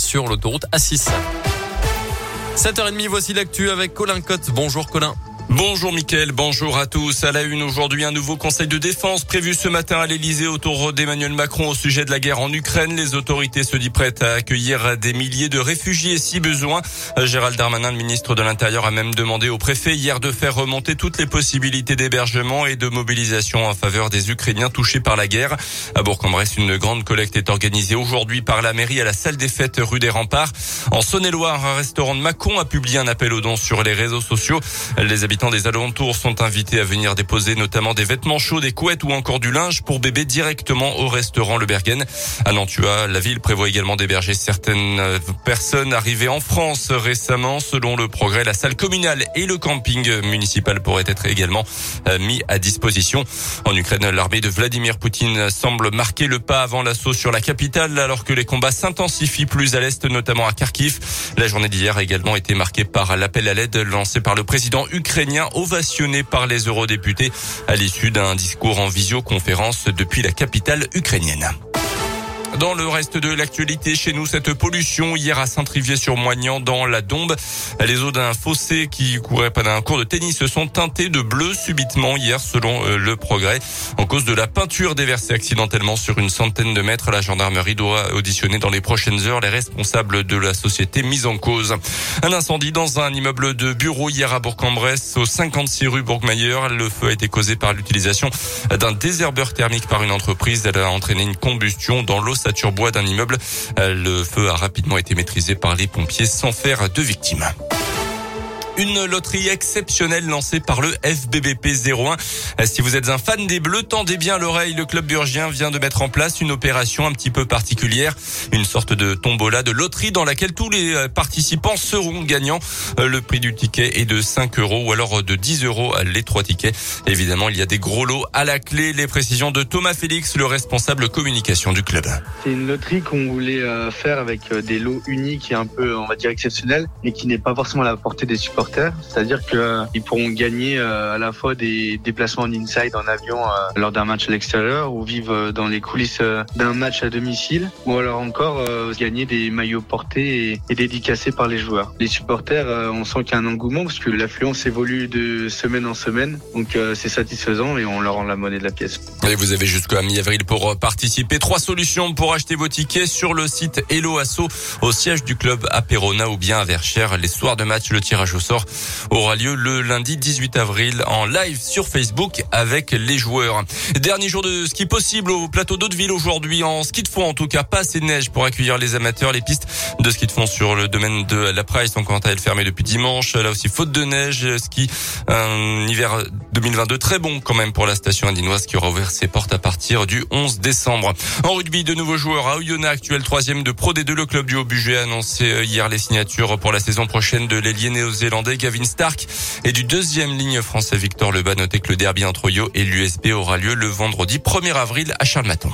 sur l'autoroute A6. 7h30, voici l'actu avec Colin Cotte. Bonjour Colin. Bonjour Mickaël, bonjour à tous. À la une aujourd'hui, un nouveau conseil de défense prévu ce matin à l'Elysée autour d'Emmanuel Macron au sujet de la guerre en Ukraine. Les autorités se disent prêtes à accueillir des milliers de réfugiés si besoin. Gérald Darmanin, le ministre de l'Intérieur, a même demandé au préfet hier de faire remonter toutes les possibilités d'hébergement et de mobilisation en faveur des Ukrainiens touchés par la guerre. À Bourg-en-Bresse, une grande collecte est organisée aujourd'hui par la mairie à la salle des fêtes rue des Remparts. En Saône-et-Loire, un restaurant de Mâcon a publié un appel aux dons sur les réseaux sociaux. Les habitants des alentours sont invités à venir déposer notamment des vêtements chauds, des couettes ou encore du linge pour bébé directement au restaurant Le Bergen. À Nantua, la ville prévoit également d'héberger certaines personnes arrivées en France récemment. Selon le progrès, la salle communale et le camping municipal pourraient être également euh, mis à disposition. En Ukraine, l'armée de Vladimir Poutine semble marquer le pas avant l'assaut sur la capitale alors que les combats s'intensifient plus à l'est, notamment à Kharkiv. La journée d'hier a également été marquée par l'appel à l'aide lancé par le président ukrainien ovationné par les eurodéputés à l'issue d'un discours en visioconférence depuis la capitale ukrainienne. Dans le reste de l'actualité, chez nous, cette pollution hier à Saint-Trivier-sur-Moignan dans la Dombe. Les eaux d'un fossé qui courait pas d'un cours de tennis se sont teintées de bleu subitement hier selon euh, le progrès. En cause de la peinture déversée accidentellement sur une centaine de mètres, la gendarmerie doit auditionner dans les prochaines heures les responsables de la société mise en cause. Un incendie dans un immeuble de bureau hier à Bourg-en-Bresse au 56 rue Bourgmeyer. Le feu a été causé par l'utilisation d'un désherbeur thermique par une entreprise. Elle a entraîné une combustion dans l'eau bois d'un immeuble. Euh, le feu a rapidement été maîtrisé par les pompiers sans faire de victimes. Une loterie exceptionnelle lancée par le FBBP 01. Si vous êtes un fan des Bleus, tendez bien l'oreille. Le club burgien vient de mettre en place une opération un petit peu particulière. Une sorte de tombola de loterie dans laquelle tous les euh, participants seront gagnants. Euh, le prix du ticket est de 5 euros ou alors de 10 euros les trois tickets. Évidemment, il y a des gros lots à la clé. Les précisions de Thomas Félix, le responsable communication du club. C'est une loterie qu'on voulait euh, faire avec des lots uniques et un peu, on va dire, exceptionnels et qui n'est pas forcément à la portée des supporters c'est-à-dire qu'ils euh, pourront gagner euh, à la fois des déplacements en inside en avion euh, lors d'un match à l'extérieur ou vivre dans les coulisses d'un match à domicile ou alors encore gagner des maillots portés et, dédicacés par les joueurs. Les supporters, on sent qu'il y a un engouement parce que l'affluence évolue de semaine en semaine, donc c'est satisfaisant et on leur rend la monnaie de la pièce. Vous avez jusqu'à mi-avril pour participer. Trois solutions pour acheter vos tickets sur le site Hello Asso au siège du club à Perona ou bien à Verchères. Les soirs de match, le tirage au sort aura lieu le lundi 18 avril en live sur Facebook avec les joueurs. Dernier jour de ski possible au plateau d'Hauteville aujourd'hui en ski de fond en tout cas pas assez de neige pour accueillir les amateurs. Les pistes de ski de fond sur le domaine de la Price sont quant à elles fermées depuis dimanche. Là aussi faute de neige, ski un hiver 2022 très bon quand même pour la station indinoise qui aura ouvert ses portes à partir du 11 décembre. En rugby, de nouveaux joueurs à Oyonnax, actuel troisième de Pro D2. Le club du Haut-Budget a annoncé hier les signatures pour la saison prochaine de l'ailier néo-zélandais Gavin Stark et du deuxième ligne français Victor Lebas. Notez que le derby entre Yo et l'USB aura lieu le vendredi 1er avril à Charles-Maton.